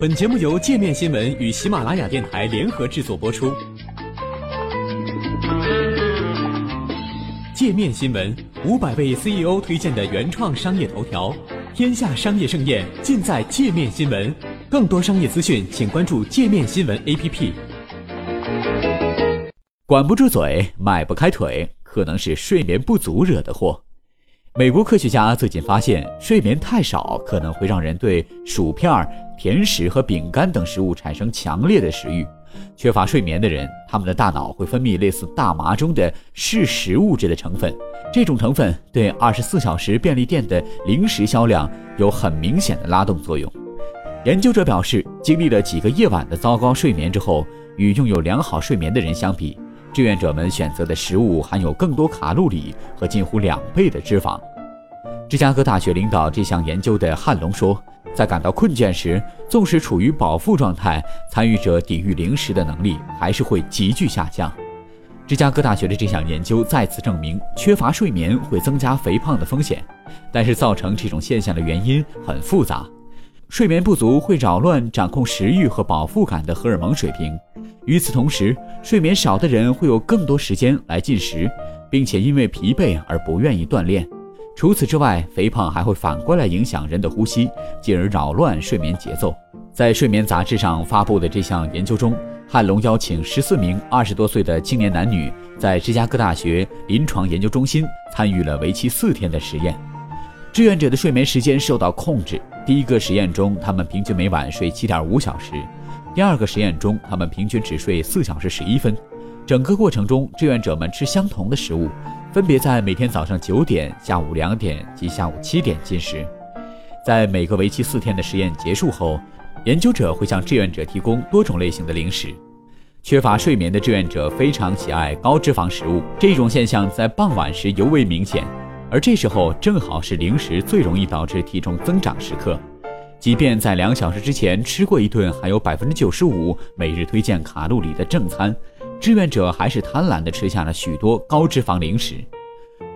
本节目由界面新闻与喜马拉雅电台联合制作播出。界面新闻五百位 CEO 推荐的原创商业头条，天下商业盛宴尽在界面新闻。更多商业资讯，请关注界面新闻 APP。管不住嘴，迈不开腿，可能是睡眠不足惹的祸。美国科学家最近发现，睡眠太少可能会让人对薯片、甜食和饼干等食物产生强烈的食欲。缺乏睡眠的人，他们的大脑会分泌类似大麻中的嗜食物质的成分，这种成分对二十四小时便利店的零食销量有很明显的拉动作用。研究者表示，经历了几个夜晚的糟糕睡眠之后，与拥有良好睡眠的人相比，志愿者们选择的食物含有更多卡路里和近乎两倍的脂肪。芝加哥大学领导这项研究的汉龙说，在感到困倦时，纵使处于饱腹状态，参与者抵御零食的能力还是会急剧下降。芝加哥大学的这项研究再次证明，缺乏睡眠会增加肥胖的风险，但是造成这种现象的原因很复杂。睡眠不足会扰乱掌控食欲和饱腹感的荷尔蒙水平。与此同时，睡眠少的人会有更多时间来进食，并且因为疲惫而不愿意锻炼。除此之外，肥胖还会反过来影响人的呼吸，进而扰乱睡眠节奏。在睡眠杂志上发布的这项研究中，汉龙邀请十四名二十多岁的青年男女，在芝加哥大学临床研究中心参与了为期四天的实验。志愿者的睡眠时间受到控制。第一个实验中，他们平均每晚睡七点五小时；第二个实验中，他们平均只睡四小时十一分。整个过程中，志愿者们吃相同的食物，分别在每天早上九点、下午两点及下午七点进食。在每个为期四天的实验结束后，研究者会向志愿者提供多种类型的零食。缺乏睡眠的志愿者非常喜爱高脂肪食物，这种现象在傍晚时尤为明显。而这时候正好是零食最容易导致体重增长时刻，即便在两小时之前吃过一顿含有百分之九十五每日推荐卡路里的正餐，志愿者还是贪婪地吃下了许多高脂肪零食。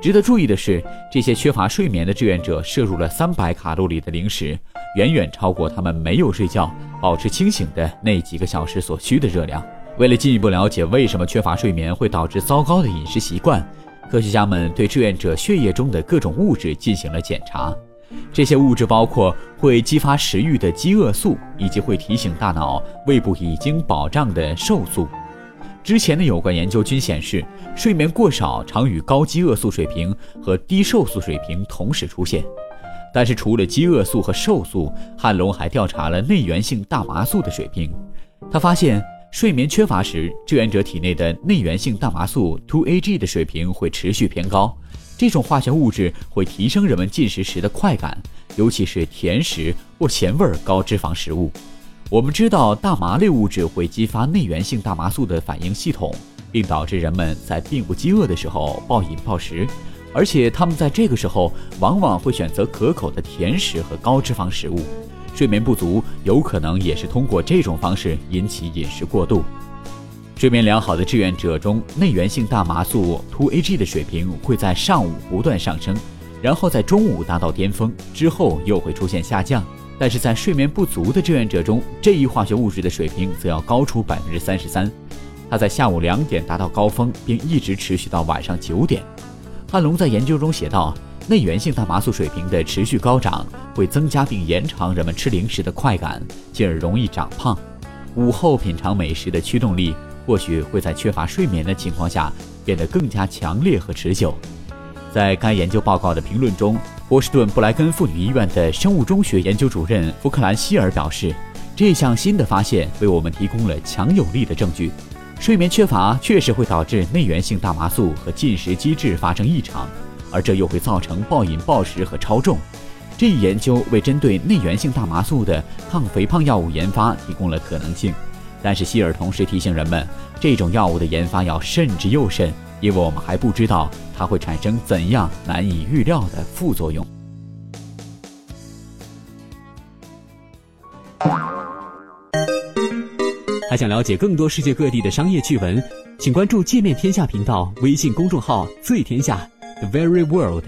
值得注意的是，这些缺乏睡眠的志愿者摄入了三百卡路里的零食，远远超过他们没有睡觉、保持清醒的那几个小时所需的热量。为了进一步了解为什么缺乏睡眠会导致糟糕的饮食习惯。科学家们对志愿者血液中的各种物质进行了检查，这些物质包括会激发食欲的饥饿素，以及会提醒大脑胃部已经饱胀的瘦素。之前的有关研究均显示，睡眠过少常与高饥饿素水平和低瘦素水平同时出现。但是，除了饥饿素和瘦素，汉龙还调查了内源性大麻素的水平，他发现。睡眠缺乏时，志愿者体内的内源性大麻素 2-AG 的水平会持续偏高。这种化学物质会提升人们进食时的快感，尤其是甜食或咸味高脂肪食物。我们知道，大麻类物质会激发内源性大麻素的反应系统，并导致人们在并不饥饿的时候暴饮暴食，而且他们在这个时候往往会选择可口的甜食和高脂肪食物。睡眠不足有可能也是通过这种方式引起饮食过度。睡眠良好的志愿者中，内源性大麻素 2-AG 的水平会在上午不断上升，然后在中午达到巅峰，之后又会出现下降。但是在睡眠不足的志愿者中，这一化学物质的水平则要高出百分之三十三，它在下午两点达到高峰，并一直持续到晚上九点。汉龙在研究中写道。内源性大麻素水平的持续高涨会增加并延长人们吃零食的快感，进而容易长胖。午后品尝美食的驱动力或许会在缺乏睡眠的情况下变得更加强烈和持久。在该研究报告的评论中，波士顿布莱根妇女医院的生物中学研究主任福克兰希尔表示，这项新的发现为我们提供了强有力的证据：睡眠缺乏确实会导致内源性大麻素和进食机制发生异常。而这又会造成暴饮暴食和超重。这一研究为针对内源性大麻素的抗肥胖药物研发提供了可能性。但是希尔同时提醒人们，这种药物的研发要慎之又慎，因为我们还不知道它会产生怎样难以预料的副作用。还想了解更多世界各地的商业趣闻，请关注“界面天下”频道微信公众号“最天下”。The very world